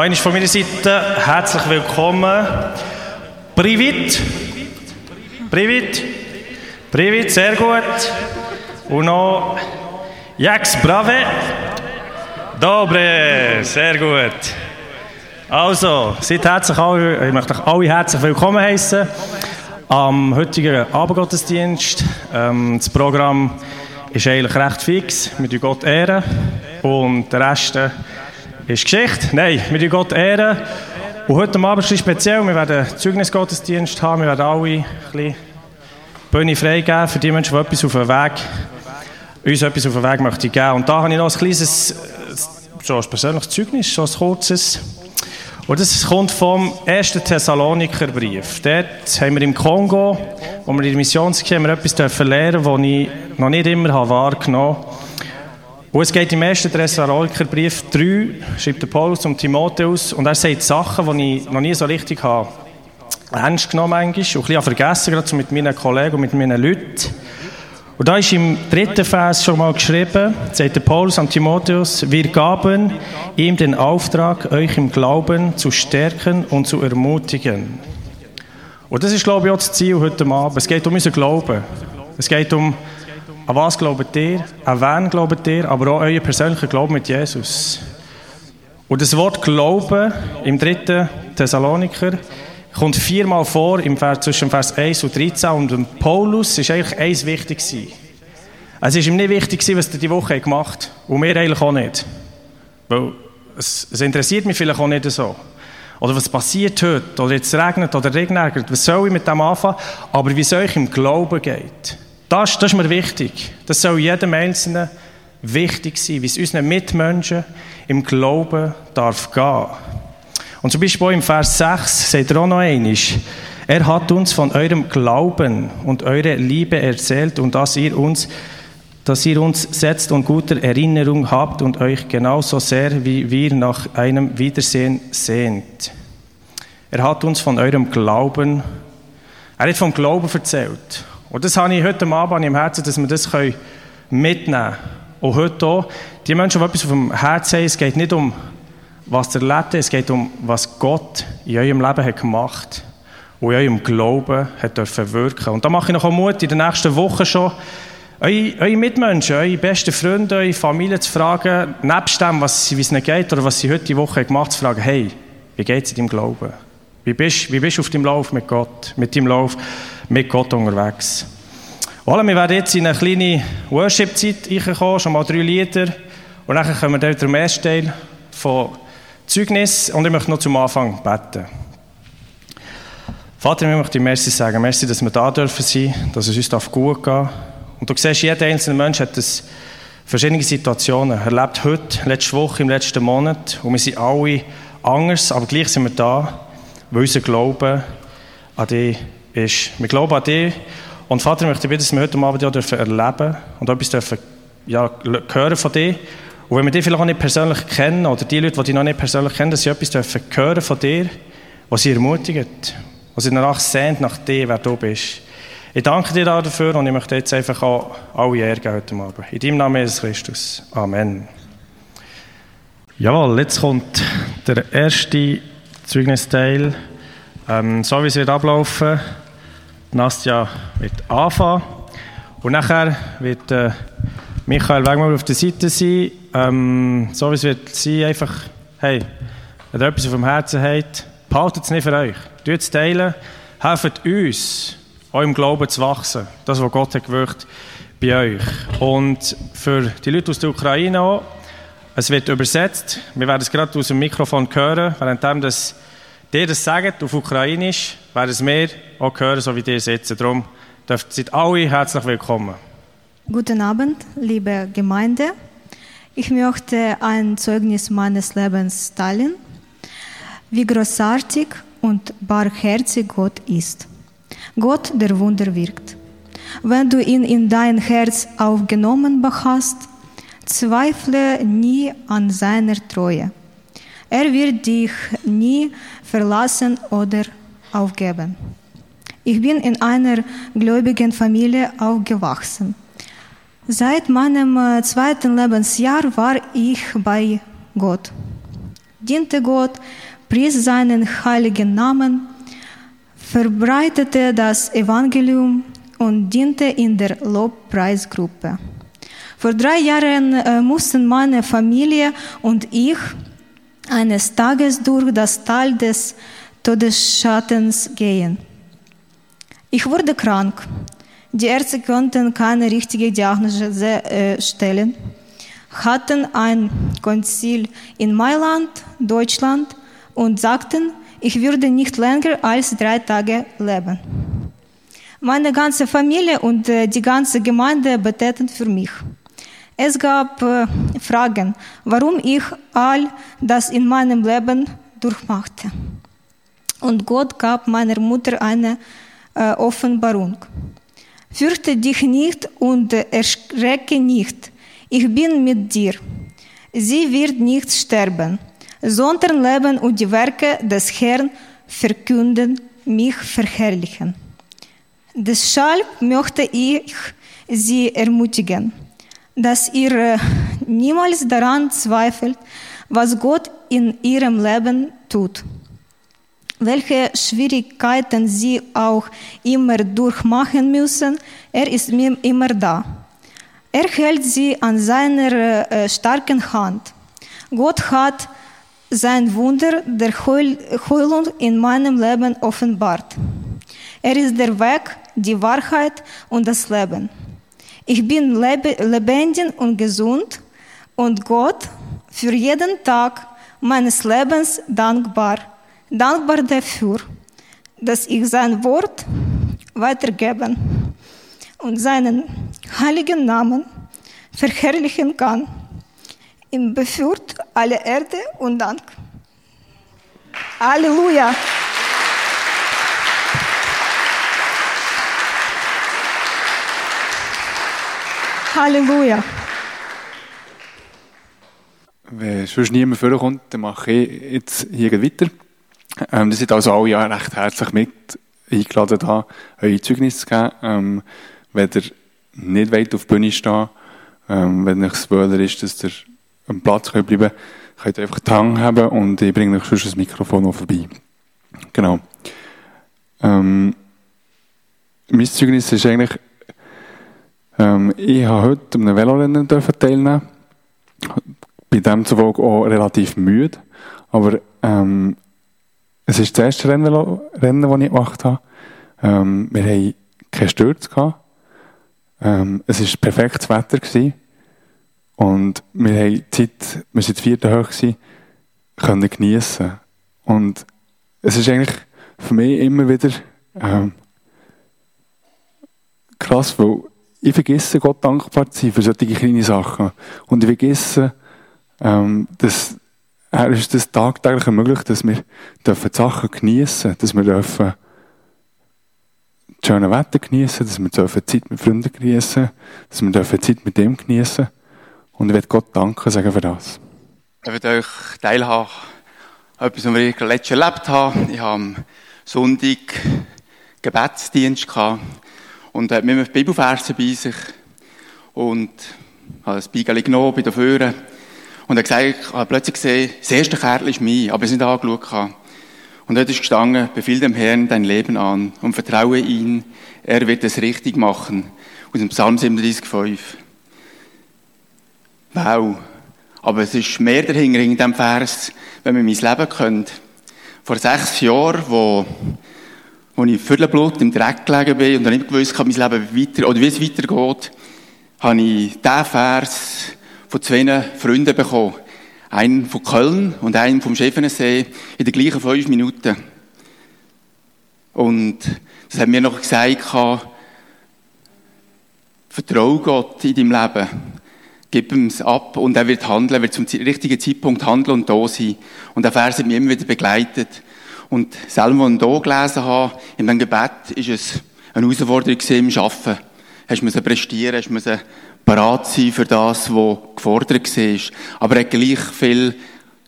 Einmal von meiner Seite herzlich willkommen. Privit. Privit. Privit, sehr gut. Und noch Jax Brave. Dobre, sehr gut. Also, seid herzlich alle, ich möchte euch alle herzlich willkommen heißen am heutigen Abendgottesdienst. Ähm, das Programm ist eigentlich recht fix. Wir Gott ehren und der Rest ist Geschichte. Nein, wir tun Gott ehren. Und heute Abend ist speziell. Wir werden Zeugnisgottesdienst haben. Wir werden alle ein bisschen Bühne freigeben für die Menschen, die etwas auf den Weg, uns etwas auf den Weg möchten geben. Und da habe ich noch ein kleines, so ein persönliches Zeugnis, so ein kurzes. Und das kommt vom 1. Thessalonikerbrief. Dort haben wir im Kongo, wo wir in der Mission waren, etwas lernen was ich noch nicht immer wahrgenommen habe. Und es geht im 1. Thessalonikerbrief 3, schreibt der Paulus um Timotheus, und er sagt Sachen, die ich noch nie so richtig habe ernst genommen habe, und ein bisschen vergessen, gerade mit meinen Kollegen und mit meinen Leuten. Und da ist im dritten Vers schon mal geschrieben, sagt der Paulus an Timotheus, wir gaben ihm den Auftrag, euch im Glauben zu stärken und zu ermutigen. Und das ist, glaube ich, auch das Ziel heute Abend. Es geht um unseren Glauben. Es geht um, an was glaubt ihr, an wen glaubt ihr, aber auch euer persönlicher Glauben mit Jesus. Und das Wort Glauben im dritten Thessaloniker kommt viermal vor im Vers, zwischen Vers 1 und 13 und Paulus ist eigentlich eins wichtig gewesen. Es ist ihm nicht wichtig was er diese Woche gemacht hat und mir eigentlich auch nicht. Weil es, es, interessiert mich vielleicht auch nicht so. Oder was passiert heute, oder jetzt regnet oder regnet, was soll ich mit dem anfangen? Aber wie es euch im Glauben geht, das, das ist mir wichtig. Das soll jedem Einzelnen wichtig sein, wie es unseren Mitmenschen im Glauben darf gehen. Und zum Beispiel im Vers 6 sagt er auch noch einmal, er hat uns von eurem Glauben und eurer Liebe erzählt und dass ihr uns, dass ihr uns setzt und gute Erinnerung habt und euch genauso sehr wie wir nach einem Wiedersehen sehnt. Er hat uns von eurem Glauben, er hat vom Glauben erzählt. Und das habe ich heute Abend im Herzen, dass wir das mitnehmen können. Und heute auch, die Menschen, die etwas auf dem Herzen haben, es geht nicht um was ihr erlebt, es geht um, was Gott in eurem Leben hat gemacht und in eurem Glauben hat dürfen wirken. Und da mache ich noch Mut, in den nächsten Wochen schon, eure, Mitmenschen, eure besten Freunde, eure Familie zu fragen, nebst dem, was, wie es ihnen geht oder was sie heute die Woche gemacht haben, zu fragen, hey, wie geht es in deinem Glauben? Wie bist, wie bist du auf deinem Lauf mit Gott, mit deinem Lauf mit Gott unterwegs? Voilà, wir werden jetzt in eine kleine Worship-Zeit reinkommen, schon mal drei Lieder und dann kommen wir dann im ersten Teil von Zeugnis und ich möchte noch zum Anfang beten. Vater, ich möchte dir Merci sagen. Merci, dass wir da dürfen sein, dass es uns gut gehen darf. Und du siehst, jeder einzelne Mensch hat das verschiedene Situationen erlebt heute, letzte Woche, im letzten Monat. Und wir sind alle anders, aber gleich sind wir da, weil unser Glaube an dich ist. Wir glauben an dich. Und Vater, ich möchte bitten, dass wir heute Abend ja dürfen erleben und etwas dürfen ja, hören von dir und wenn wir dich vielleicht auch nicht persönlich kennen, oder die Leute, die dich noch nicht persönlich kennen, dass sie etwas dürfen hören von dir, was sie ermutigt, was sie danach sehnt nach dir, wer du bist. Ich danke dir dafür und ich möchte jetzt einfach auch alle Ehre heute Abend. In deinem Namen Jesus Christus. Amen. Jawohl, jetzt kommt der erste Zeugnisteil. Ähm, so wie es wird ablaufen, Nastja wird anfangen und nachher wird äh, Michael Wegmann auf der Seite sein ähm, so wie es wird sein, einfach, hey, wenn ihr etwas auf dem Herzen habt, behaltet es nicht für euch. Tut es teilen, helft uns, eurem Glauben zu wachsen. Das, was Gott hat gewirkt bei euch. Und für die Leute aus der Ukraine auch, es wird übersetzt. Wir werden es gerade aus dem Mikrofon hören, während das dir das sagt auf Ukrainisch, werden es mehr auch hören, so wie ihr sitzen. Darum dürft ihr alle herzlich willkommen. Guten Abend, liebe Gemeinde. Ich möchte ein Zeugnis meines Lebens teilen, wie großartig und barmherzig Gott ist. Gott, der Wunder wirkt. Wenn du ihn in dein Herz aufgenommen hast, zweifle nie an seiner Treue. Er wird dich nie verlassen oder aufgeben. Ich bin in einer gläubigen Familie aufgewachsen. Seit meinem äh, zweiten Lebensjahr war ich bei Gott. diente Gott, pries seinen heiligen Namen, verbreitete das Evangelium und diente in der Lobpreisgruppe. Vor drei Jahren äh, mussten meine Familie und ich eines Tages durch das Tal des Todesschattens gehen. Ich wurde krank. Die Ärzte konnten keine richtige Diagnose äh, stellen, hatten ein Konzil in Mailand, Deutschland und sagten, ich würde nicht länger als drei Tage leben. Meine ganze Familie und äh, die ganze Gemeinde beteten für mich. Es gab äh, Fragen, warum ich all das in meinem Leben durchmachte. Und Gott gab meiner Mutter eine äh, Offenbarung. Fürchte dich nicht und erschrecke nicht. Ich bin mit dir. Sie wird nicht sterben, sondern leben und die Werke des Herrn verkünden, mich verherrlichen. Deshalb möchte ich Sie ermutigen dass ihr niemals daran zweifelt, was Gott in ihrem Leben tut. Welche Schwierigkeiten sie auch immer durchmachen müssen, er ist immer da. Er hält sie an seiner äh, starken Hand. Gott hat sein Wunder der Heilung in meinem Leben offenbart. Er ist der Weg, die Wahrheit und das Leben. Ich bin lebendig und gesund und Gott für jeden Tag meines Lebens dankbar. Dankbar dafür, dass ich sein Wort weitergeben und seinen heiligen Namen verherrlichen kann. Ihm beführt alle Erde und Dank. Halleluja! Halleluja. Wenn sonst niemand vorkommt, dann mache ich jetzt hier weiter. Ähm, das sind also alle ja recht herzlich mit eingeladen, da eure Zeugnis zu geben. Ähm, wenn ihr nicht weit auf der Bühne stehen ähm, wenn es wohler ist, dass ihr am Platz könnt bleiben könnt, ihr einfach die Hand haben und ich bringe euch sonst das Mikrofon noch vorbei. Genau. Ähm, mein Zeugnis ist eigentlich ähm, ich habe heute an einem Velorennen teilnehmen. Bei dem zufolge auch relativ müde. Aber ähm, es ist das erste Rennen, Rennen das ich gemacht habe. Ähm, wir hatten keine Stürze. Ähm, es war perfektes Wetter. Gewesen. Und wir haben Zeit, wir waren vierten hoch, gewesen, können geniessen. Und es ist eigentlich für mich immer wieder ähm, krass, weil ich vergesse Gott dankbar zu sein für solche kleine Sachen. Und ich vergesse, ähm, dass er ist das tagtäglich ermöglicht, dass wir dürfen die Sachen geniessen, dass wir dürfen das schöne Wetter geniessen, dass wir dürfen Zeit mit Freunden geniessen, dass wir dürfen Zeit mit dem geniessen. Und ich will Gott danken sagen für das. Ich will euch teilhaben, etwas, was ich letztes erlebt habe. Ich habe am Sonntag Gebetsdienst gehabt und hat mir Bibelverse bei sich und habe das Beigeli genommen, bei der Führer und er gesagt, ich habe plötzlich gesehen, das erste Kärtchen ist mein, aber es nicht angeschaut. Und dort ist gestanden, befiehl dem Herrn dein Leben an und vertraue ihn, er wird es richtig machen. Aus dem Psalm 37,5. Wow. Aber es ist mehr dahinter in diesem Vers, wenn man mein Leben kennt. Vor sechs Jahren, wo als ich Viertelblut im Dreck gelegen bin und nicht gewusst habe, mein Leben weiter, oder wie es weitergeht, habe ich diesen Vers von zwei Freunden bekommen. Einen von Köln und einen vom Schäfenensee in den gleichen fünf Minuten. Und das hat mir noch gesagt, vertraue Gott in deinem Leben. Gib ihm es ab und er wird handeln, er wird zum richtigen Zeitpunkt handeln und da sein. Und der Vers hat mich immer wieder begleitet. Und selber, als ich hier gelesen habe, in diesem Gebet, ist es eine Herausforderung im Arbeiten. Hast du prestieren, hast du bereit sein für das, was gefordert war. Aber er hat gleich viel,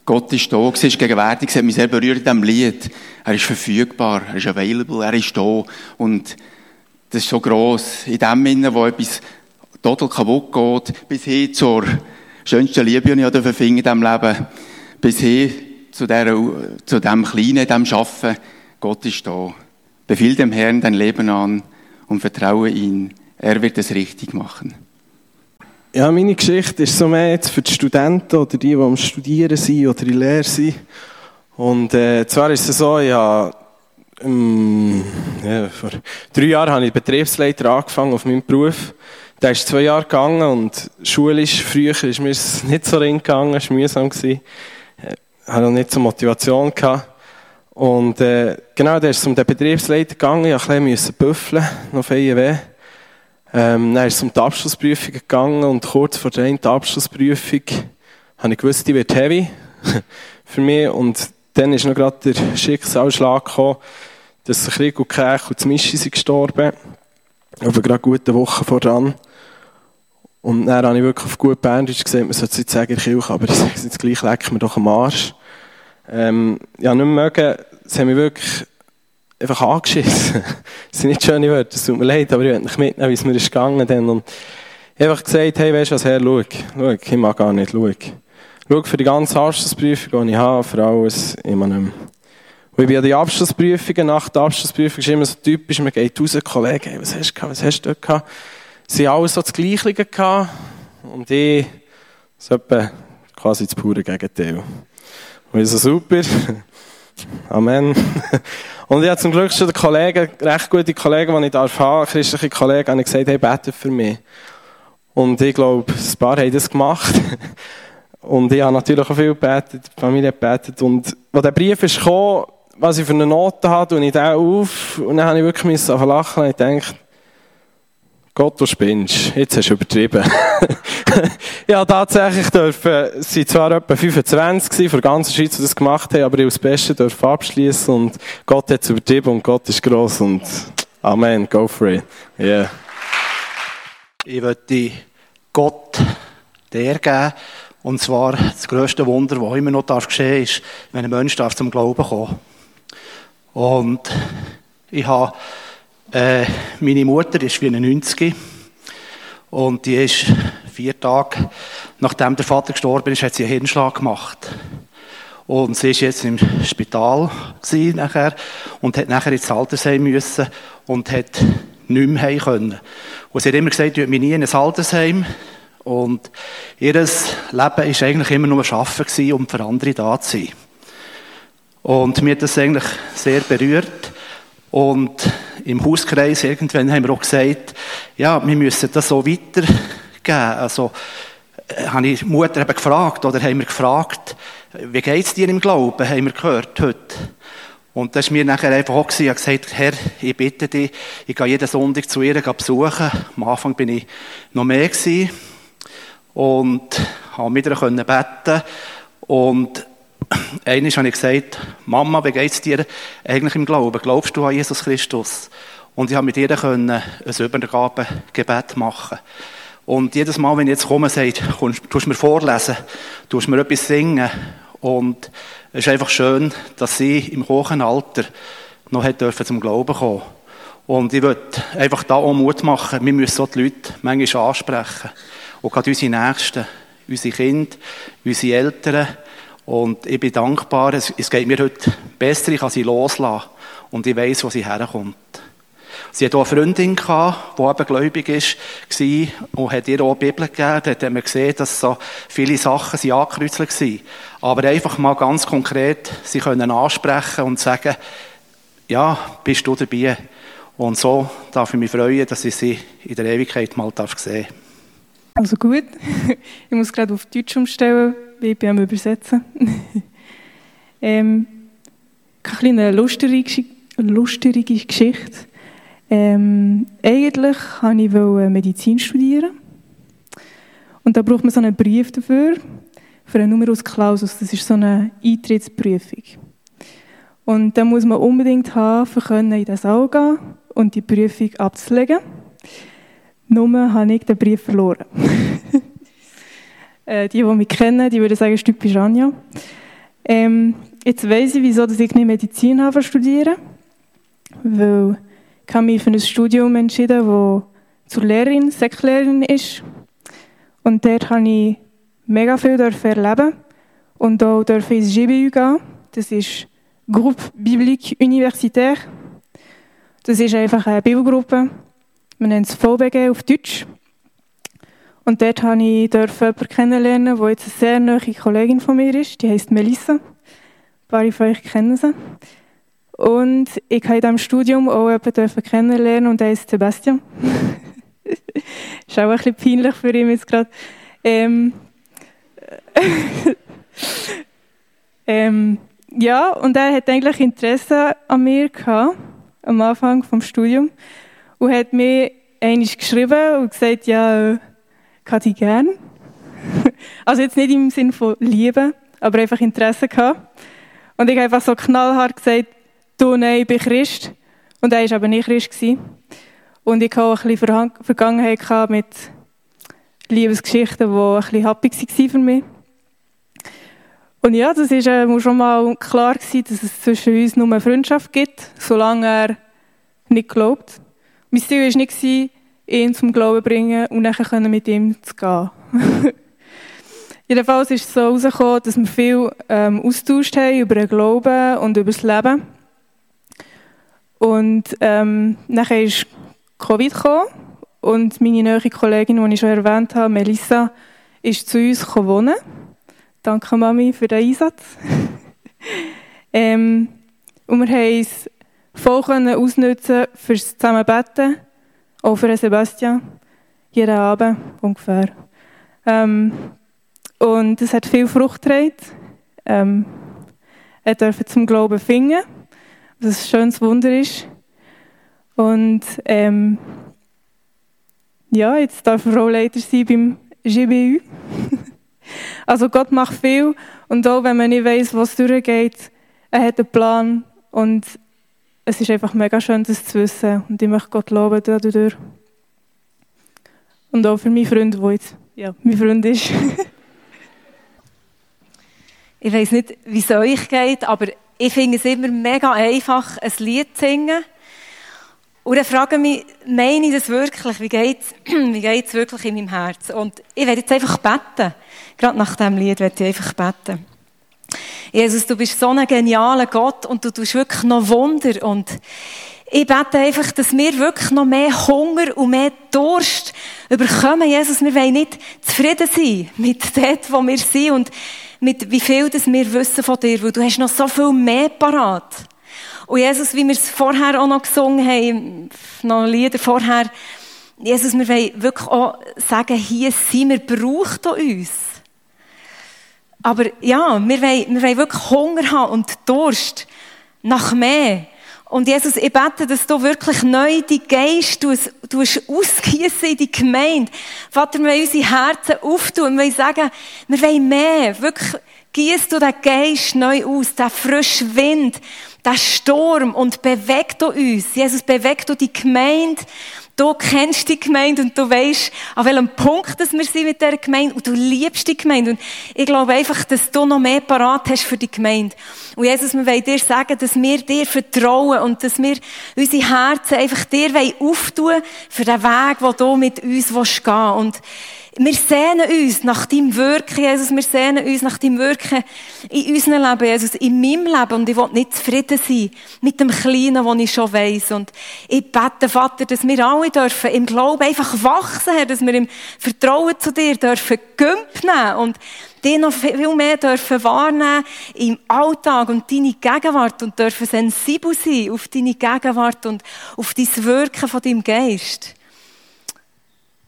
Gott ist da, war gegenwärtig, es hat mich sehr berührt in diesem Lied. Er ist verfügbar, er ist available, er ist da. Und das ist so gross. In dem Sinne, wo etwas total kaputt geht, bis hin zur schönsten Liebe, die ich finden in diesem Leben, bis hin zu, der, zu dem Kleinen, dem Schaffen, Gott ist da. Befiehl dem Herrn dein Leben an und vertraue ihn. Er wird es richtig machen. Ja, meine Geschichte ist so mehr jetzt für die Studenten oder die, die am Studieren sind oder in Lehre sind. Und äh, zwar ist es so, ja, ähm, ja, vor drei Jahren habe ich Betriebsleiter angefangen auf meinem Beruf. Der ist zwei Jahre gegangen und schulisch, früher ist mir nicht so ring gegangen, es war mühsam. Gewesen. Hatte noch nicht so Motivation. Gehabt. Und äh, genau, der ist um den Betriebsleiter gegangen, ich musste ein bisschen büffeln, noch viel weh. Ähm, dann ist es um die Abschlussprüfung gegangen und kurz vor der Abschlussprüfung habe ich gewusst, die wird heavy für mich. Und dann ist noch gerade der Schicksalsschlag gekommen, dass sich Rico Kech und Mischi sind gestorben. Aber gerade gute Woche voran. Und dann habe ich wirklich auf gut Berndeutsch gesehen, man sollte es nicht sagen, Kirche, aber ich sage es jetzt gleich, leck mir doch am Arsch. Ähm, ja, nicht mehr mögen, sie haben mich wirklich einfach angeschissen. das sind nicht schöne Wörter, es tut mir leid, aber ich möchte nicht mitnehmen, wie es mir ist gegangen dann. Und ich habe einfach gesagt, hey, weißt du was, Herr, schau, schau, ich mag gar nicht, schau. Schau für die ganze Abschlussprüfung, die ich habe, für alles, immer nicht mehr. Und ich bin an die Abschlussprüfungen, nach der Abschlussprüfung ist immer so typisch, man geht raus, Kollege, hey, was hast du gehabt, was hast du dort gehabt? Sie haben alle so das Gleiche gehabt. Und ich, so etwa quasi das pure Gegenteil. Und ich so, super. Amen. Und ich habe zum Glück schon den Kollegen, recht gute Kollegen, die ich darf haben, christliche Kollegen, habe ich gesagt, hey, bete für mich. Und ich glaube, ein paar haben das gemacht. Und ich habe natürlich auch viel gebetet, die Familie hat gebetet. Und als der Brief ist gekommen, was ich für eine Note hatte, und ich den auf, und dann habe ich wirklich müssen lachen und ich dachte, Gott, du spinnst. Jetzt hast du übertrieben. ja, tatsächlich dürfen, es waren zwar etwa 25 von der ganzen Schweiz, die das gemacht haben, aber ich das Beste dürfen abschließen und Gott hat es übertrieben und Gott ist gross und Amen, go for it. Yeah. Ich möchte Gott der geben, und zwar das grösste Wunder, das immer noch darf geschehen ist, wenn ein Mensch darf zum Glauben kommen. Und ich habe äh, meine Mutter ist 94 und die ist vier Tage nachdem der Vater gestorben ist, hat sie einen Hirnschlag gemacht. Und sie ist jetzt im Spital nachher und hat nachher ins Altersheim müssen und hat nicht mehr heim können. Und sie hat immer gesagt, ich mich nie in ein Altersheim. Und ihr Leben war eigentlich immer nur Arbeiten, um für andere da zu sein. Und mir hat das eigentlich sehr berührt. Und im Hauskreis irgendwann haben wir auch gesagt, ja, wir müssen das so weitergeben. Also, äh, habe ich die Mutter eben gefragt, oder haben wir gefragt, wie geht es dir im Glauben, haben wir gehört heute. Und das war mir nachher einfach auch, gewesen. ich habe gesagt, Herr, ich bitte dich, ich gehe jeden Sonntag zu ihr besuchen. Am Anfang bin ich noch mehr gewesen und habe mit ihr beten und Eines habe ich gesagt, Mama, wie geht es dir eigentlich im Glauben? Glaubst du an Jesus Christus? Und ich habe mit ihr können ein Übergabegebet machen. Und jedes Mal, wenn ich jetzt komme, sagt, du mir vorlesen, du mir etwas singen. Und es ist einfach schön, dass sie im hohen Alter noch hat dürfen zum Glauben kommen. Und ich würde einfach da auch Mut machen, wir müssen so die Leute manchmal ansprechen. Und gerade unsere Nächsten, unsere Kinder, unsere Eltern, und ich bin dankbar, es, es geht mir heute besser, ich kann sie loslassen. Und ich weiß, wo sie herkommt. Sie hatte auch eine Freundin, die eben gläubig war und hat ihr auch die Bibel gegeben. Da hat man gesehen, dass so viele Sachen sie angekreuzelt waren. Aber einfach mal ganz konkret sie können ansprechen und sagen, ja, bist du dabei? Und so darf ich mich freuen, dass ich sie in der Ewigkeit mal sehen darf. Also gut, ich muss gerade auf Deutsch umstellen ich bin am Übersetzen. ähm, eine kleine lustige, lustige Geschichte. Ähm, eigentlich wollte ich Medizin studieren. Und da braucht man so einen Brief dafür, für einen Numerus Clausus. Das ist so eine Eintrittsprüfung. Und da muss man unbedingt haben, für in den Saal gehen und die Prüfung abzulegen. Nur habe ich den Brief verloren. Äh, die, die mich kennen, die würden sagen, typisch Anja. Ähm, jetzt weiss ich, wieso ich nicht Medizin habe studieren. Weil ich habe mich für ein Studium entschieden, das zur Lehrerin, Sektlehrerin ist. Und dort habe ich mega viel erleben und auch durfte ins GBU gehen. Das ist Groupe Biblique Universitaire. Das ist einfach eine Bibelgruppe. Man nennt es VBG auf Deutsch. Und dort durfte ich jemanden kennenlernen, der jetzt eine sehr nahe Kollegin von mir ist. Die heißt Melissa. Ein paar von euch kennen sie. Und ich durfte in diesem Studium auch jemanden kennenlernen und der heißt Sebastian. ist auch ein bisschen peinlich für ihn jetzt gerade. Ähm, ähm, ja, und er hat eigentlich Interesse an mir gehabt, am Anfang vom Studium und hat mir einmal geschrieben und gesagt, ja, ich hätte dich gern. also jetzt nicht im Sinne von Liebe, aber einfach Interesse gehabt. Und ich habe einfach so knallhart gesagt, du, nein, ich bin Christ. Und er war aber nicht Christ. Gewesen. Und ich hatte auch ein bisschen Vergangenheit mit Liebesgeschichten, die ein bisschen happy waren für mich. Und ja, das war äh, schon mal klar gewesen, dass es zwischen uns nur eine Freundschaft gibt, solange er nicht glaubt. Mein Ziel war nicht, ihn zum Glauben zu bringen und dann mit ihm zu gehen. Jedenfalls ist es so herausgekommen, dass wir viel ähm, austauscht haben über den Glauben und über das Leben. Und ähm, nachher ist Covid gekommen und meine neue Kollegin, die ich schon erwähnt habe, Melissa, ist zu uns wohnen. Danke Mami für den Einsatz. ähm, und wir haben es voll ausnutzen fürs Zusammenbetten, auch für Sebastian, jeden Abend ungefähr. Ähm, und es hat viel Frucht getragen. Ähm, er durfte zum Glauben finden, was ein schönes Wunder ist. Und ähm, ja, jetzt darf er auch Leiter sein beim GBU. also Gott macht viel und auch wenn man nicht weiß, was durchgeht, er hat einen Plan und es ist einfach mega schön, das zu wissen. Und ich möchte Gott loben dadurch. Und auch für meinen Freund, der jetzt ja, mein Freund ist. ich weiß nicht, wie es euch geht, aber ich finde es immer mega einfach, ein Lied zu singen. Und dann frage ich mich, meine ich das wirklich? Wie geht es wirklich in meinem Herz? Und ich werde jetzt einfach beten. Gerade nach diesem Lied werde ich einfach beten. Jesus, du bist so ein genialer Gott und du tust wirklich noch Wunder. Und ich bete einfach, dass wir wirklich noch mehr Hunger und mehr Durst überkommen. Jesus, wir wollen nicht zufrieden sein mit dem, wo wir sind und mit wie viel das wir wissen von dir, weil du hast noch so viel mehr parat. Und Jesus, wie wir es vorher auch noch gesungen haben, noch Lieder vorher, Jesus, wir wollen wirklich auch sagen, hier sind wir, braucht uns. Aber ja, wir wollen, wir wollen wirklich Hunger haben und Durst nach mehr. Und Jesus, ich bete, dass du wirklich neu die Geist du ausgießen in die Gemeinde. Vater, wir wollen unsere Herzen auftun. Wir wollen sagen, wir wollen mehr. Wirklich, gießt du den Geist neu aus, den frischen Wind, der Sturm und bewegt du uns. Jesus, bewegt du die Gemeinde. Du kennst die Gemeinde und du weißt, an welchem Punkt dass wir sind mit dieser Gemeinde und du liebst die Gemeinde. Und ich glaube einfach, dass du noch mehr parat hast für die Gemeinde. Und Jesus, wir wollen dir sagen, dass wir dir vertrauen und dass wir unsere Herzen einfach dir auftun für den Weg, den du mit uns gehen willst. Und wir sehnen uns nach deinem Wirken, Jesus. Wir sehnen uns nach deinem Wirken in unserem Leben, Jesus, in meinem Leben. Und ich will nicht zufrieden sein mit dem Kleinen, was ich schon weiss. Und ich bete, Vater, dass wir alle dürfen im Glauben einfach wachsen, Herr, dass wir im Vertrauen zu dir dürfen Gümp nehmen und dich noch viel mehr dürfen wahrnehmen im Alltag und deine Gegenwart und dürfen sensibel sein auf deine Gegenwart und auf dein Wirken von deinem Geist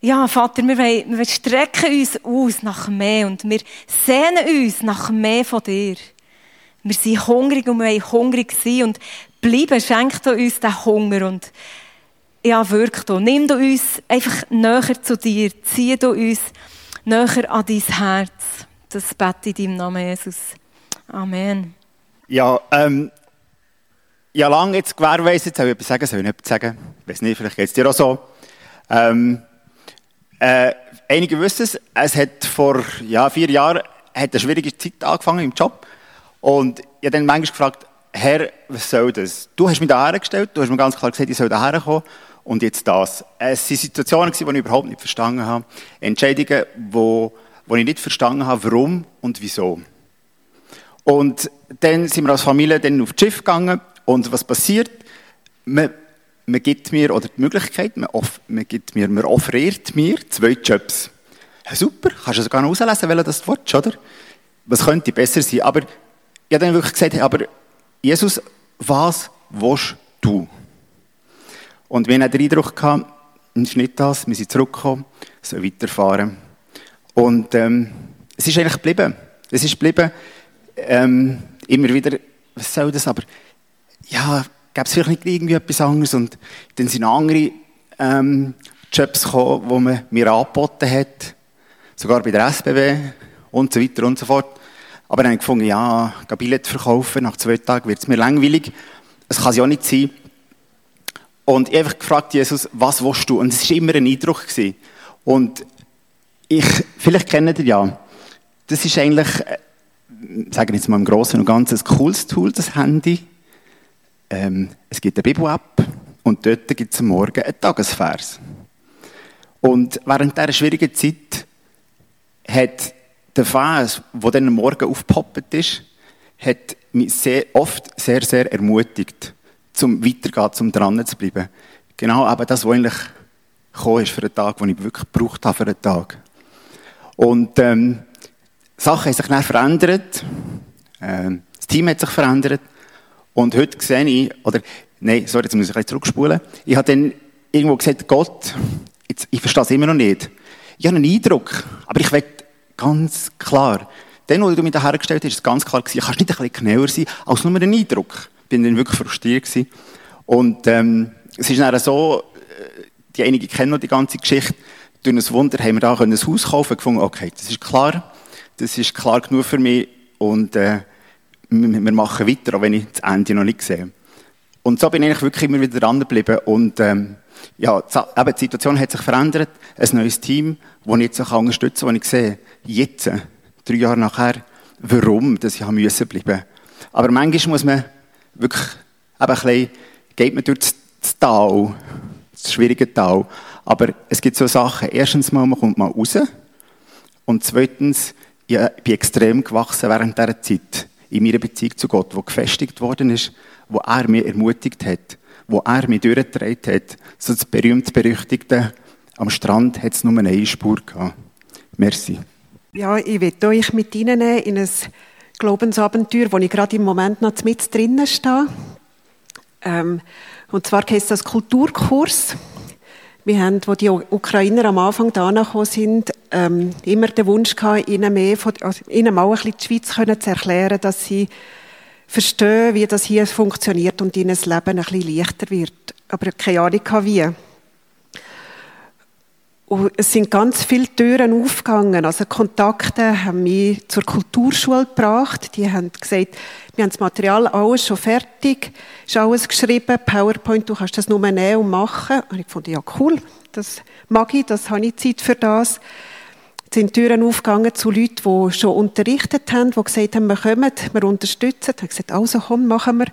ja, Vater, wir, wollen, wir strecken uns aus nach mehr und wir sehnen uns nach mehr von dir. Wir sind hungrig und wir wollen hungrig sein und bleiben, schenk du uns den Hunger und ja, wirk du. Nimm du uns einfach näher zu dir, zieh du uns näher an dein Herz. Das bete ich in deinem Namen, Jesus. Amen. Ja, ähm, ja, lange jetzt gewährweise, soll ich etwas sagen, soll ich nicht sagen? Ich weiß nicht, vielleicht geht es dir auch so. Ähm, äh, einige wissen es, es hat vor ja, vier Jahren hat eine schwierige Zeit angefangen im Job. Und ich habe dann manchmal gefragt, Herr, was soll das? Du hast mich da hergestellt, du hast mir ganz klar gesagt, ich soll da herkommen. Und jetzt das. Es waren Situationen, die ich überhaupt nicht verstanden habe. Entscheidungen, wo, wo ich nicht verstanden habe, warum und wieso. Und dann sind wir als Familie dann auf das Schiff gegangen. Und was passiert? Man, man gibt mir, oder die Möglichkeit, man, off, man, gibt mir, man offeriert mir zwei Jobs. Ja, super, kannst du sogar noch auslesen, welchen das willst, oder? Was könnte besser sein? Aber ich habe dann wirklich gesagt, aber Jesus, was willst du? Und wir hatten den Eindruck, gehabt, ist nicht das, wir sind zurückgekommen, so weiterfahren. Und ähm, es ist eigentlich geblieben. Es ist geblieben, ähm, immer wieder, was soll das, aber ja, gäbe es vielleicht nicht irgendwie etwas anderes. Und dann sind andere ähm, Jobs gekommen, die man mir angeboten hat, sogar bei der SBB und so weiter und so fort. Aber dann habe ich gefunden, ja, Billett verkaufen, nach zwei Tagen wird es mir langweilig. Es kann es ja nicht sein. Und ich habe einfach gefragt, Jesus, was willst du? Und es war immer ein Eindruck. Gewesen. Und ich, vielleicht kennt ihr ja, das ist eigentlich, äh, sagen wir jetzt mal im Großen und Ganzen, ein cooles Tool, das Handy. Ähm, es gibt eine Bibel-App und dort gibt es am Morgen einen Tagesvers. Und während dieser schwierigen Zeit hat der Vers, der dann am Morgen aufgepoppt ist, hat mich sehr oft sehr, sehr ermutigt zum Weitergehen, zum dran zu bleiben. Genau eben das, was eigentlich gekommen ist für einen Tag, den ich wirklich gebraucht habe für einen Tag. Und ähm, Sachen haben sich dann verändert. Ähm, das Team hat sich verändert. Und heute sehe ich, oder, nein, sorry, jetzt muss ich ein zurückspulen. Ich habe dann irgendwo gesagt, Gott, jetzt, ich verstehe es immer noch nicht. Ich habe einen Eindruck, aber ich will ganz klar, dann, wo du mich da hergestellt hast, ist ganz klar gewesen, kannst nicht ein bisschen genauer sein, als nur ein Eindruck bin dann wirklich frustriert gewesen. Und ähm, es ist dann so, äh, die einige kennen noch die ganze Geschichte, durch ein Wunder haben wir da ein Haus kaufen gefunden, okay, das ist klar, das ist klar genug für mich und äh, wir machen weiter, auch wenn ich das Ende noch nicht sehe. Und so bin ich wirklich immer wieder dran geblieben und ähm, ja, eben, die Situation hat sich verändert, ein neues Team, das ich jetzt unterstützen kann, das ich sehe, jetzt, drei Jahre nachher, warum dass ich bleiben musste. Aber manchmal muss man wirklich eben ein bisschen, geht man durch das Tal, das schwierige Tal. Aber es gibt so Sachen. Erstens mal, man kommt mal raus. Und zweitens, ich bin extrem gewachsen während dieser Zeit in meiner Beziehung zu Gott, wo gefestigt worden ist, wo er mich ermutigt hat, wo er mich durchgetragen hat. So das berühmt-berüchtigte, am Strand hat es nur eine Spur gehabt. Merci. Ja, ich will euch mit Ihnen in ein Glaubensabenteuer, wo ich gerade im Moment noch mit drinnen stehe. Ähm, und zwar heißt das Kulturkurs. Wir haben, wo die Ukrainer am Anfang da gekommen sind, ähm, immer den Wunsch gehabt, ihnen mehr von, also ihnen mal ein bisschen die Schweiz können zu erklären, dass sie verstehen, wie das hier funktioniert und ihnen das Leben ein bisschen leichter wird. Aber keine Ahnung wie. Und es sind ganz viele Türen aufgegangen. Also Kontakte haben mich zur Kulturschule gebracht. Die haben gesagt, wir haben das Material alles schon fertig, ist alles geschrieben, PowerPoint, du kannst das nur nehmen und machen. Und ich fand, ja cool, das mag ich, das habe ich Zeit für das. Es sind Türen aufgegangen zu Leuten, die schon unterrichtet haben, die gesagt haben, wir kommen, wir unterstützen. Ich habe gesagt, also komm, machen wir.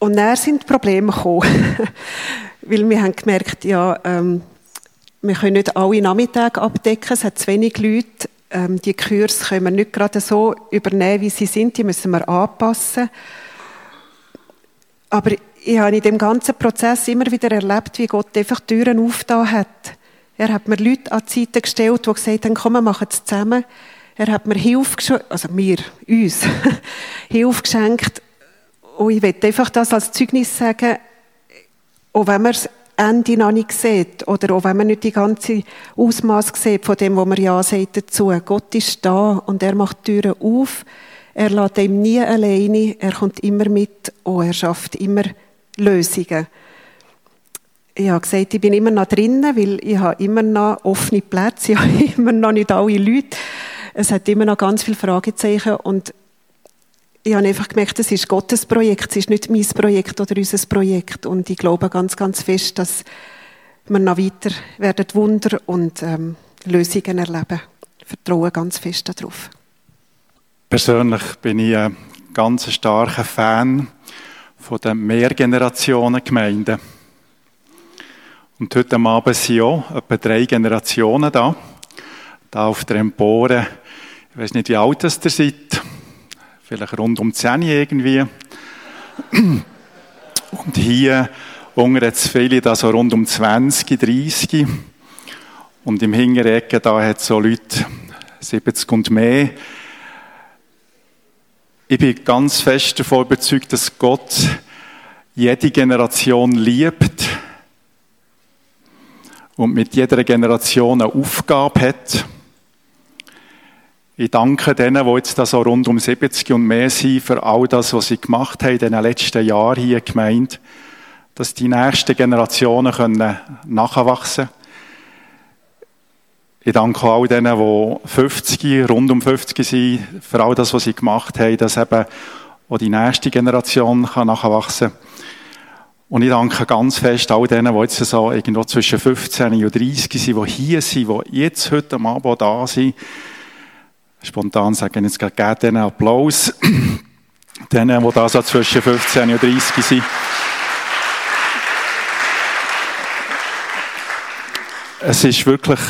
Und dann sind Probleme gekommen. Weil wir haben gemerkt, ja, ähm, wir können nicht alle Nachmittage abdecken, es hat zu wenig Leute. Ähm, die Kurse können wir nicht gerade so übernehmen, wie sie sind, die müssen wir anpassen. Aber ich habe in dem ganzen Prozess immer wieder erlebt, wie Gott einfach Türen aufgetan hat. Er hat mir Leute an die Seite gestellt, die gesagt haben, komm, wir machen es zusammen. Er hat mir Hilfe geschenkt, also mir, uns, Hilfe geschenkt. Und ich will einfach das als Zeugnis sagen, auch wenn wir es Ende noch nicht sieht oder auch wenn man nicht die ganze Ausmaß sieht von dem, was man ja sagt dazu. Gott ist da und er macht Türen auf. Er lässt ihm nie alleine. Er kommt immer mit und er schafft immer Lösungen. Ich habe gesagt, ich bin immer noch drinnen, weil ich habe immer noch offene Plätze. Ich habe immer noch nicht alle Leute. Es hat immer noch ganz viele Fragezeichen und ich habe einfach gemerkt, es ist Gottes Projekt, es ist nicht mein Projekt oder unser Projekt. Und ich glaube ganz, ganz fest, dass wir noch weiter werden Wunder und ähm, Lösungen erleben. Ich vertraue ganz fest darauf. Persönlich bin ich ein ganz starker Fan von den Mehrgenerationen-Gemeinden. Und heute Abend sind auch etwa drei Generationen da. Da auf der Empore, ich weiß nicht, wie alt ihr seid, vielleicht rund um 10 irgendwie. Und hier unten hat es viele, da so rund um 20, 30. Und im hinteren Ecke, da hat es so Leute 70 und mehr. Ich bin ganz fest davon überzeugt, dass Gott jede Generation liebt und mit jeder Generation eine Aufgabe hat. Ich danke denen, die jetzt so rund um 70 und mehr sind, für all das, was sie gemacht haben in den letzten Jahren hier gemeint, dass die nächsten Generationen können nachwachsen können. Ich danke all denen, die 50, rund um 50 sind, für all das, was sie gemacht haben, dass eben auch die nächste Generation kann nachwachsen kann. Und ich danke ganz fest all denen, die jetzt so irgendwo zwischen 15 und 30 sind, die hier sind, die jetzt heute am Abend da sind. Spontan sagen jetzt gerade denen Applaus. denen, die da so zwischen 15 und 30 sind. Es ist wirklich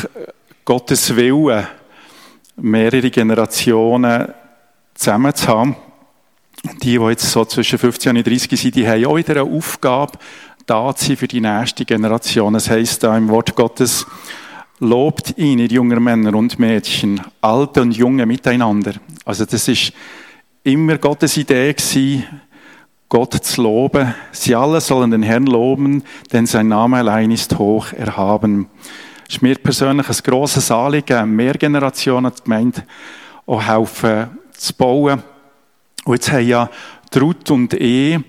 Gottes Wille, mehrere Generationen zusammen zu haben die, die jetzt so zwischen 15 und 30 sind, die haben auch wieder eine Aufgabe, da zu sein für die nächste Generation. Es heisst da im Wort Gottes, lobt ihn, ihr jungen Männer und Mädchen, alte und junge miteinander. Also das ist immer Gottes Idee gewesen, Gott zu loben. Sie alle sollen den Herrn loben, denn sein Name allein ist hoch erhaben. Es ist mir persönlich ein grosses Anliegen, mehr Generationen die Gemeinde auch helfen zu bauen. Und jetzt haben ja Ruth und E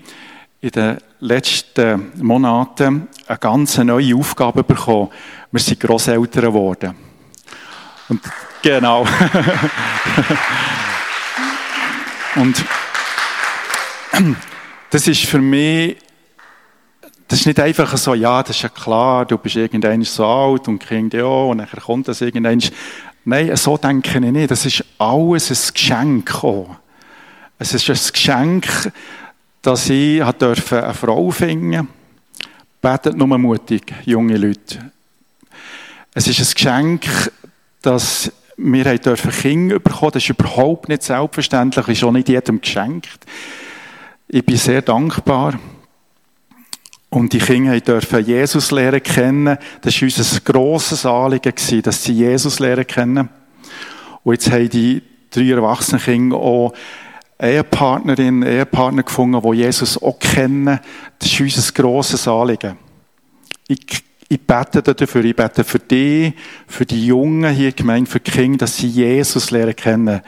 in den letzten Monaten eine ganz neue Aufgabe bekommen. Wir sind Grosseltern geworden. Und genau. und das ist für mich, das ist nicht einfach so, ja, das ist ja klar, du bist irgendwann so alt und Kind ja, und dann kommt das irgendwann. Nein, so denke ich nicht. Das ist alles ein Geschenk. Auch. Es ist ein Geschenk, dass ich eine Frau finden durfte. Betet nur mutig, junge Leute. Es ist ein Geschenk, dass wir dürfen Kinder bekommen. Das ist überhaupt nicht selbstverständlich, ist auch nicht jedem geschenkt. Ich bin sehr dankbar. Und die Kinder dürfen Jesus lernen kennen. Das war unser grosses Anliegen, dass sie Jesus lernen kennen. Und jetzt haben die drei erwachsenen Kinder auch Ehepartnerin, Ehepartner gefunden, die Jesus auch kennen. Das ist unser grosses Anliegen. Ich, ich bete dafür, ich bete für dich, für die Jungen hier gemeint, für die Kinder, dass sie Jesus lernen kennen.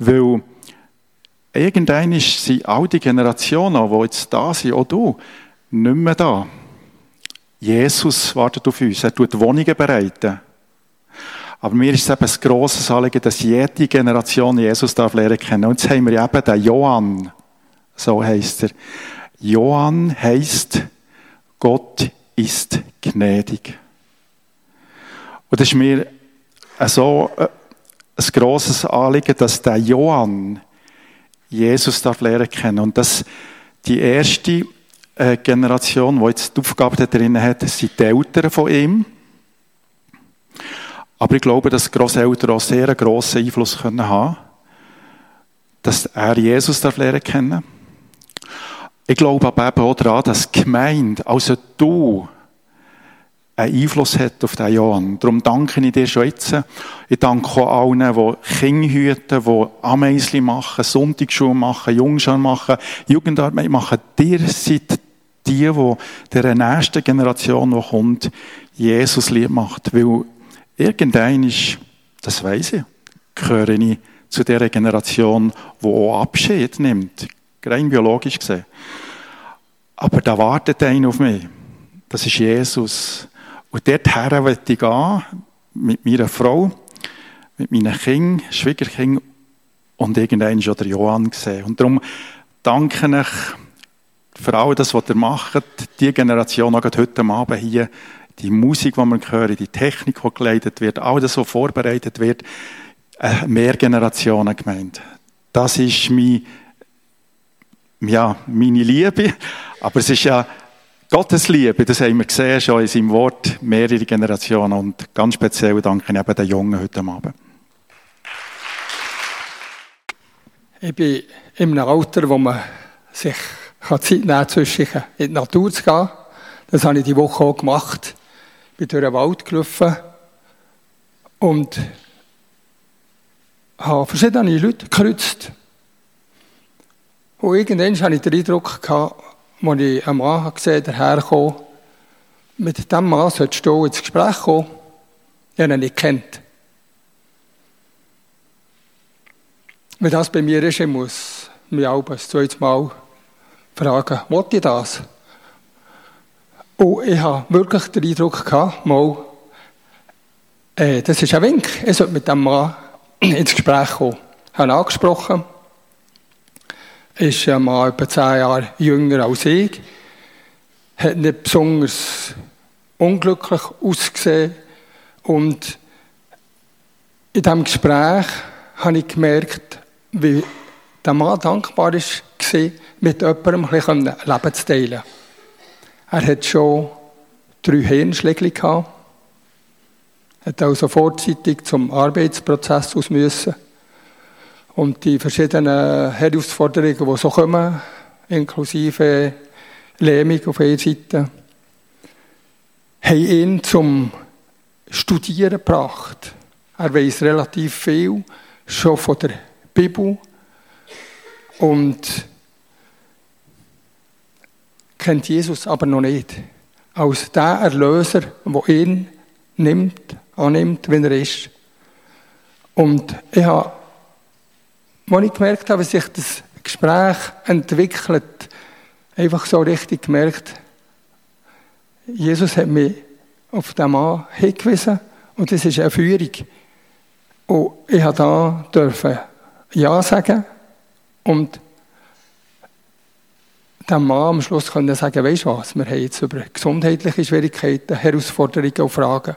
Weil irgendwann sind all die Generationen, die jetzt da sind, auch du, nicht mehr da. Jesus wartet auf uns, er tut Wohnungen bereiten. Aber mir ist es eben ein grosses Anliegen, dass jede Generation Jesus darf lernen kennen. Und jetzt haben wir eben den Johann. So heisst er. Johann heisst, Gott ist gnädig. Und das ist mir so äh, ein grosses Anliegen, dass der Johann Jesus darf lernen kennen. Und dass die erste äh, Generation, die jetzt die Aufgabe darin hat, sind die Eltern von ihm. Aber ich glaube, dass Grosseltern auch sehr grossen Einfluss können haben dass er Jesus darf lernen kennen. Ich glaube aber eben auch daran, dass die Gemeinde, also du, einen Einfluss hat auf den Johann. Darum danke ich dir schon jetzt. Ich danke auch allen, die Kinder hüten, die Ameisli machen, Sonntagsschule machen, Jungschule machen, Jugendarbeit machen. Dir seid die, die der nächsten Generation, die kommt, Jesus lieb macht. Weil Irgendein ist, das weiß ich, gehöre ich zu der Generation, die auch Abschied nimmt, rein biologisch gesehen. Aber da wartet einer auf mich. Das ist Jesus. Und dorthin will ich gehen, mit meiner Frau, mit meinen Kindern, Schwiegerkindern und irgendein ist auch der Johann gesehen. Und darum danke ich für all das, was ihr macht, die Generation, auch heute Abend hier, die Musik, die wir hören, die Technik, die geleitet wird, all das, was vorbereitet wird, mehr Generationen gemeint. Das ist mein, ja, meine Liebe, aber es ist ja Gottes Liebe, das haben wir gesehen schon in seinem Wort, mehrere Generationen und ganz speziell danke ich eben den Jungen heute Abend. Ich bin in einem Alter, wo man sich Zeit nehmen kann, in die Natur zu gehen. Das habe ich die Woche auch gemacht. Ich bin durch den Wald gelaufen und habe verschiedene Leute gekreuzt. Und irgendwann hatte ich den Eindruck, gehabt, als ich einen Mann gesehen habe, daherkommen, mit diesem Mann solltest du ins Gespräch kommen. Habe ihn nicht kennt. Wenn das bei mir ist, ich muss mich auch ein zweites Mal fragen, wollte ich das? Und ich habe wirklich den Eindruck gehabt, mal, äh, das ist ein Wink, ich sollte mit dem Mann ins Gespräch kommen. Ich habe ihn angesprochen, ist ein Mann etwa zehn Jahre jünger als ich, hat nicht besonders unglücklich ausgesehen und in diesem Gespräch habe ich gemerkt, wie der Mann dankbar war, mit jemandem ein Leben zu teilen. Er hat schon drei Hirnschläge gehabt, hat also vorzeitig zum Arbeitsprozess aus müssen. Und die verschiedenen Herausforderungen, die so kommen, inklusive Lähmung auf einer Seite, haben ihn zum Studieren gebracht. Er weiß relativ viel, schon von der Bibel und kennt Jesus aber noch nicht. Als der Erlöser, der ihn nimmt, annimmt, wenn er ist. Und ich habe, als ich gemerkt habe, wie sich das Gespräch entwickelt, einfach so richtig gemerkt, Jesus hat mich auf den Mann hingewiesen und das ist eine Führung. Und ich habe da dürfen Ja sagen und dem Mann am Schluss können sagen, weisst du was, wir haben jetzt über gesundheitliche Schwierigkeiten, Herausforderungen und Fragen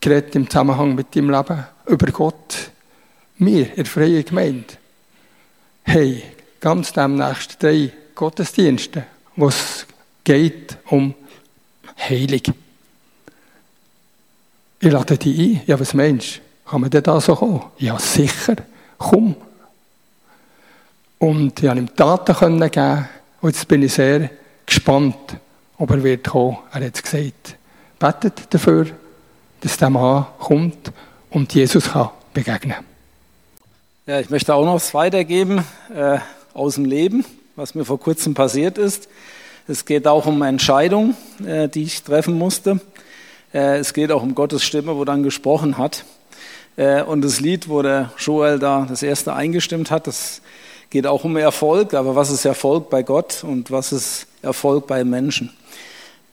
geredet im Zusammenhang mit deinem Leben, über Gott. Wir, in der Freien Gemeinde, haben ganz demnächst drei Gottesdienste, wo es geht um Heilung. Ich lade dich ein. Ja, was meinst du? Kann man denn da so kommen? Ja, sicher. Komm. Und ich konnte ihm Taten geben. Und jetzt bin ich sehr gespannt, ob er wird kommen. Er hat gesagt, betet dafür, dass der Mann kommt und Jesus kann begegnen. Ja, ich möchte auch noch was weitergeben äh, aus dem Leben, was mir vor kurzem passiert ist. Es geht auch um Entscheidungen, äh, die ich treffen musste. Äh, es geht auch um Gottes Stimme, wo dann gesprochen hat. Äh, und das Lied, wo der Joel da das erste eingestimmt hat, das geht auch um Erfolg. Aber was ist Erfolg bei Gott und was ist Erfolg bei Menschen?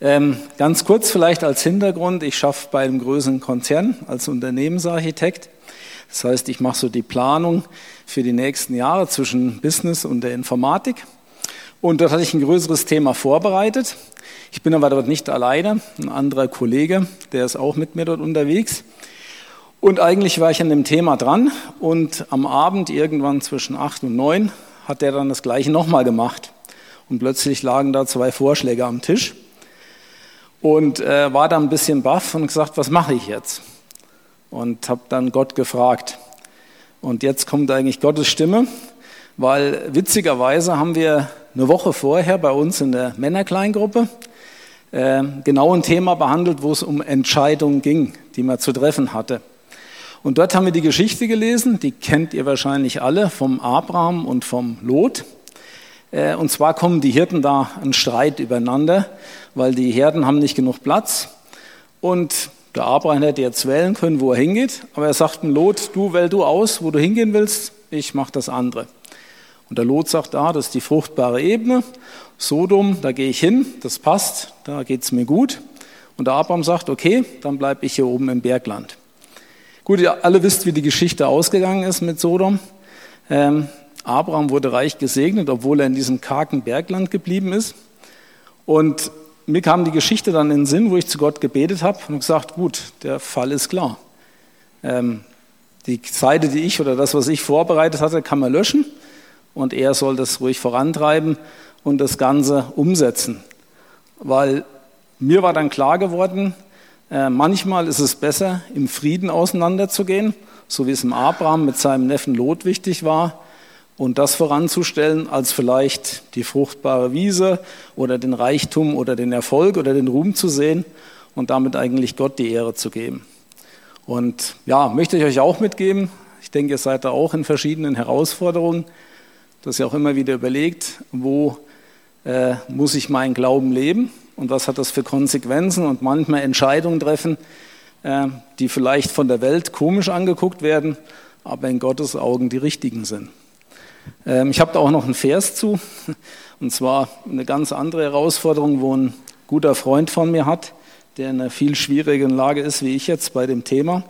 Ähm, ganz kurz vielleicht als Hintergrund. Ich schaffe bei einem größeren Konzern als Unternehmensarchitekt. Das heißt, ich mache so die Planung für die nächsten Jahre zwischen Business und der Informatik. Und dort hatte ich ein größeres Thema vorbereitet. Ich bin aber dort nicht alleine, ein anderer Kollege, der ist auch mit mir dort unterwegs. Und eigentlich war ich an dem Thema dran und am Abend irgendwann zwischen acht und neun hat der dann das Gleiche nochmal gemacht. Und plötzlich lagen da zwei Vorschläge am Tisch und äh, war da ein bisschen baff und gesagt, was mache ich jetzt? Und habe dann Gott gefragt. Und jetzt kommt eigentlich Gottes Stimme, weil witzigerweise haben wir eine Woche vorher bei uns in der Männerkleingruppe äh, genau ein Thema behandelt, wo es um Entscheidungen ging, die man zu treffen hatte. Und dort haben wir die Geschichte gelesen, die kennt ihr wahrscheinlich alle, vom Abraham und vom Lot. Äh, und zwar kommen die Hirten da einen Streit übereinander, weil die Herden haben nicht genug Platz. Und der Abraham hätte jetzt wählen können, wo er hingeht, aber er sagt dem Lot, du wähl du aus, wo du hingehen willst, ich mache das andere. Und der Lot sagt, ah, das ist die fruchtbare Ebene. Sodom, da gehe ich hin, das passt, da geht es mir gut. Und der Abraham sagt, okay, dann bleibe ich hier oben im Bergland. Gut, ihr alle wisst, wie die Geschichte ausgegangen ist mit Sodom. Ähm, Abraham wurde reich gesegnet, obwohl er in diesem kargen Bergland geblieben ist. Und mir kam die Geschichte dann in den Sinn, wo ich zu Gott gebetet habe und gesagt, gut, der Fall ist klar. Ähm, die Seite, die ich oder das, was ich vorbereitet hatte, kann man löschen und er soll das ruhig vorantreiben und das Ganze umsetzen. Weil mir war dann klar geworden, äh, manchmal ist es besser, im Frieden auseinanderzugehen, so wie es im Abraham mit seinem Neffen Lot wichtig war, und das voranzustellen, als vielleicht die fruchtbare Wiese oder den Reichtum oder den Erfolg oder den Ruhm zu sehen und damit eigentlich Gott die Ehre zu geben. Und ja, möchte ich euch auch mitgeben. Ich denke, ihr seid da auch in verschiedenen Herausforderungen, dass ihr auch immer wieder überlegt, wo äh, muss ich meinen Glauben leben und was hat das für Konsequenzen und manchmal Entscheidungen treffen, äh, die vielleicht von der Welt komisch angeguckt werden, aber in Gottes Augen die richtigen sind. Ähm, ich habe da auch noch einen Vers zu, und zwar eine ganz andere Herausforderung, wo ein guter Freund von mir hat, der in einer viel schwierigen Lage ist wie ich jetzt bei dem Thema,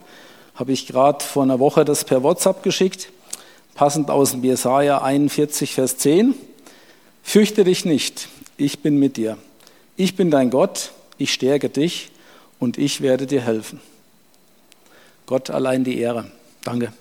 habe ich gerade vor einer Woche das per WhatsApp geschickt, passend aus dem Jesaja 41, Vers 10. Fürchte dich nicht, ich bin mit dir. Ich bin dein Gott, ich stärke dich und ich werde dir helfen. Gott allein die Ehre. Danke.